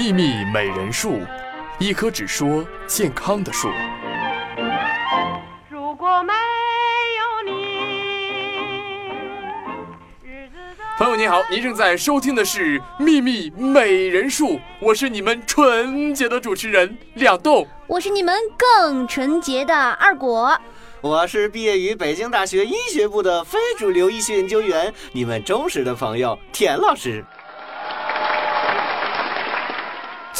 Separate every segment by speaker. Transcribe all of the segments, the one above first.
Speaker 1: 秘密美人树，一棵只说健康的树。
Speaker 2: 如果没有你，日子
Speaker 1: 朋友您好，您正在收听的是《秘密美人树》，我是你们纯洁的主持人两栋。
Speaker 3: 我是你们更纯洁的二果。
Speaker 4: 我是毕业于北京大学医学部的非主流医学研究员，你们忠实的朋友田老师。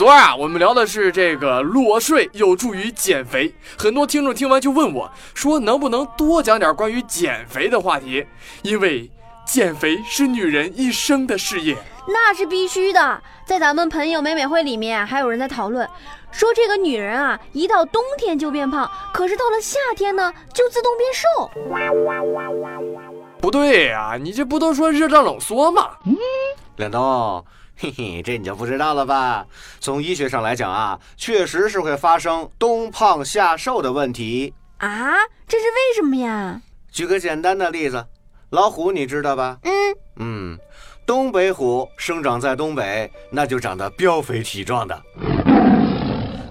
Speaker 1: 昨儿啊，我们聊的是这个裸睡有助于减肥，很多听众听完就问我说，能不能多讲点关于减肥的话题？因为减肥是女人一生的事业。
Speaker 3: 那是必须的。在咱们朋友美美会里面，还有人在讨论，说这个女人啊，一到冬天就变胖，可是到了夏天呢，就自动变瘦。
Speaker 1: 不对呀、你这不都说热胀冷缩吗？
Speaker 4: 嗯两东，嘿嘿，这你就不知道了吧？从医学上来讲啊，确实是会发生冬胖夏瘦的问题。
Speaker 3: 啊，这是为什么呀？
Speaker 4: 举个简单的例子，老虎你知道吧？
Speaker 3: 嗯，
Speaker 4: 嗯，东北虎生长在东北，那就长得膘肥体壮的。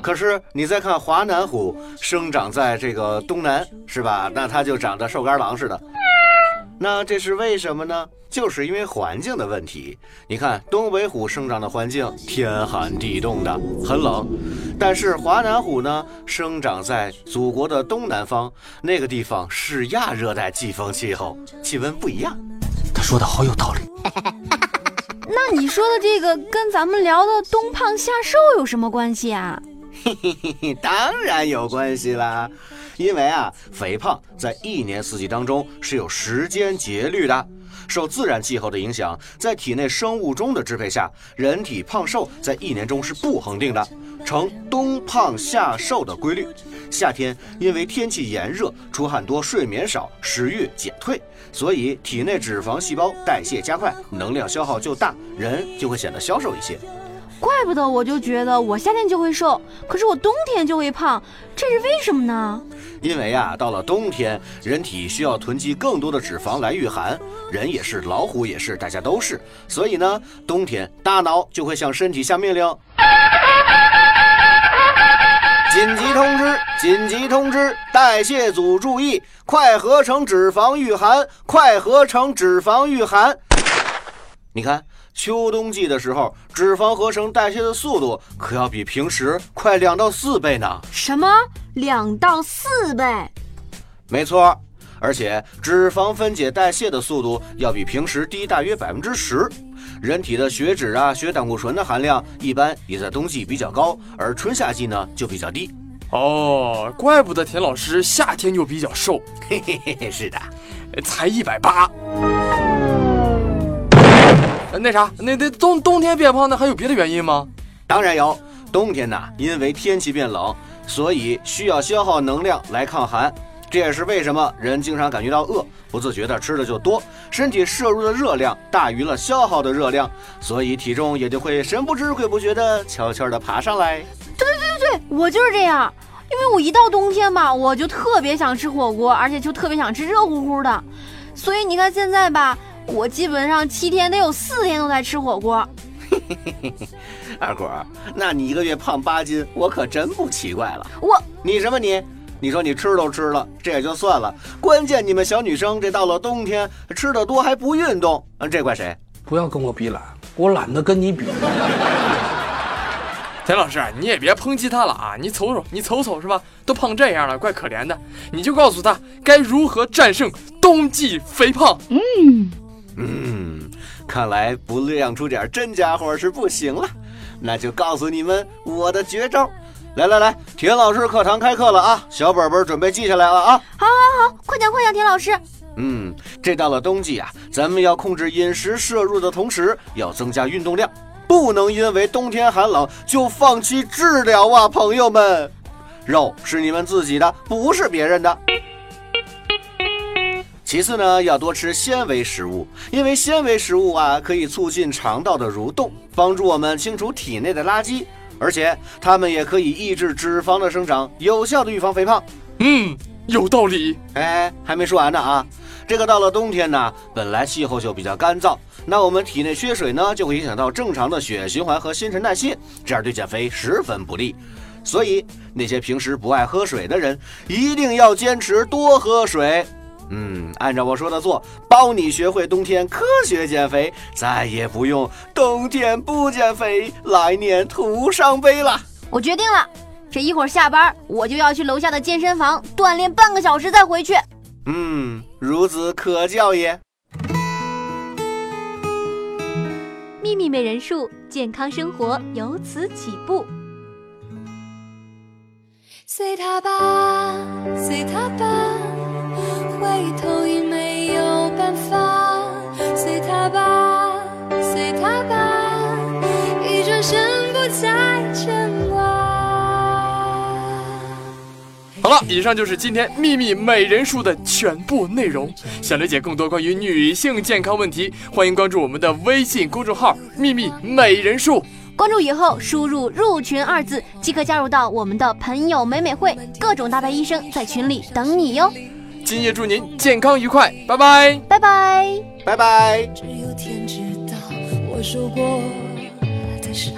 Speaker 4: 可是你再看华南虎，生长在这个东南，是吧？那它就长得瘦干狼似的。那这是为什么呢？就是因为环境的问题。你看东北虎生长的环境天寒地冻的，很冷；但是华南虎呢，生长在祖国的东南方，那个地方是亚热带季风气候，气温不一样。
Speaker 5: 他说的好有道理。
Speaker 3: 那你说的这个跟咱们聊的冬胖夏瘦有什么关系啊？
Speaker 4: 当然有关系啦，因为啊，肥胖在一年四季当中是有时间节律的，受自然气候的影响，在体内生物钟的支配下，人体胖瘦在一年中是不恒定的，呈冬胖夏瘦的规律。夏天因为天气炎热，出汗多，睡眠少，食欲减退，所以体内脂肪细胞代谢加快，能量消耗就大，人就会显得消瘦一些。
Speaker 3: 怪不得我就觉得我夏天就会瘦，可是我冬天就会胖，这是为什么呢？
Speaker 4: 因为啊，到了冬天，人体需要囤积更多的脂肪来御寒，人也是，老虎也是，大家都是。所以呢，冬天大脑就会向身体下命令：紧急通知！紧急通知！代谢组注意，快合成脂肪御寒！快合成脂肪御寒！你看，秋冬季的时候，脂肪合成代谢的速度可要比平时快两到四倍呢。
Speaker 3: 什么两到四倍？
Speaker 4: 没错，而且脂肪分解代谢的速度要比平时低大约百分之十。人体的血脂啊、血胆固醇的含量一般也在冬季比较高，而春夏季呢就比较低。
Speaker 1: 哦，怪不得田老师夏天就比较瘦，
Speaker 4: 嘿嘿嘿嘿，是的，
Speaker 1: 才一百八。那啥，那那冬冬天变胖，那还有别的原因吗？
Speaker 4: 当然有。冬天呢，因为天气变冷，所以需要消耗能量来抗寒。这也是为什么人经常感觉到饿，不自觉的吃的就多，身体摄入的热量大于了消耗的热量，所以体重也就会神不知鬼不觉的悄悄的爬上来。
Speaker 3: 对我就是这样，因为我一到冬天吧，我就特别想吃火锅，而且就特别想吃热乎乎的，所以你看现在吧，我基本上七天得有四天都在吃火锅。
Speaker 4: 二果，那你一个月胖八斤，我可真不奇怪了。
Speaker 3: 我
Speaker 4: 你什么你？你说你吃都吃了，这也就算了，关键你们小女生这到了冬天吃的多还不运动，嗯，这怪谁？
Speaker 5: 不要跟我比懒，我懒得跟你比。
Speaker 1: 田老师，你也别抨击他了啊！你瞅瞅，你瞅瞅是吧？都胖这样了，怪可怜的。你就告诉他该如何战胜冬季肥胖。
Speaker 4: 嗯，看来不亮出点真家伙是不行了，那就告诉你们我的绝招。来来来，田老师课堂开课了啊！小本本准备记下来了啊！
Speaker 3: 好好好，快讲快讲，田老师。
Speaker 4: 嗯，这到了冬季啊，咱们要控制饮食摄入的同时，要增加运动量，不能因为冬天寒冷就放弃治疗啊，朋友们！肉是你们自己的，不是别人的。其次呢，要多吃纤维食物，因为纤维食物啊可以促进肠道的蠕动，帮助我们清除体内的垃圾，而且它们也可以抑制脂肪的生长，有效的预防肥胖。
Speaker 1: 嗯，有道理。
Speaker 4: 哎，还没说完呢啊！这个到了冬天呢，本来气候就比较干燥，那我们体内缺水呢，就会影响到正常的血液循环和新陈代谢，这样对减肥十分不利。所以那些平时不爱喝水的人，一定要坚持多喝水。嗯，按照我说的做，包你学会冬天科学减肥，再也不用冬天不减肥，来年徒伤悲了。
Speaker 3: 我决定了，这一会儿下班我就要去楼下的健身房锻炼半个小时再回去。
Speaker 4: 嗯，孺子可教也。
Speaker 6: 秘密美人术，健康生活由此起步。
Speaker 7: 随他吧，随他吧，回头已没有办法。随他吧，随他吧，一转身不再牵挂。
Speaker 1: 好了，以上就是今天秘密美人术的全部内容。想了解更多关于女性健康问题，欢迎关注我们的微信公众号“秘密美人术”。
Speaker 3: 关注以后，输入“入群”二字，即可加入到我们的朋友美美会，各种大牌医生在群里等你哟。
Speaker 1: 今夜祝您健康愉快，拜拜。
Speaker 3: 拜拜。
Speaker 4: 拜拜。
Speaker 7: 只有天知道我受过的伤，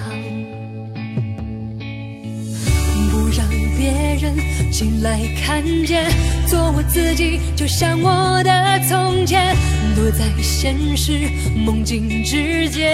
Speaker 7: 不让别人进来看见，做我自己，就像我的从前，躲在现实梦境之间，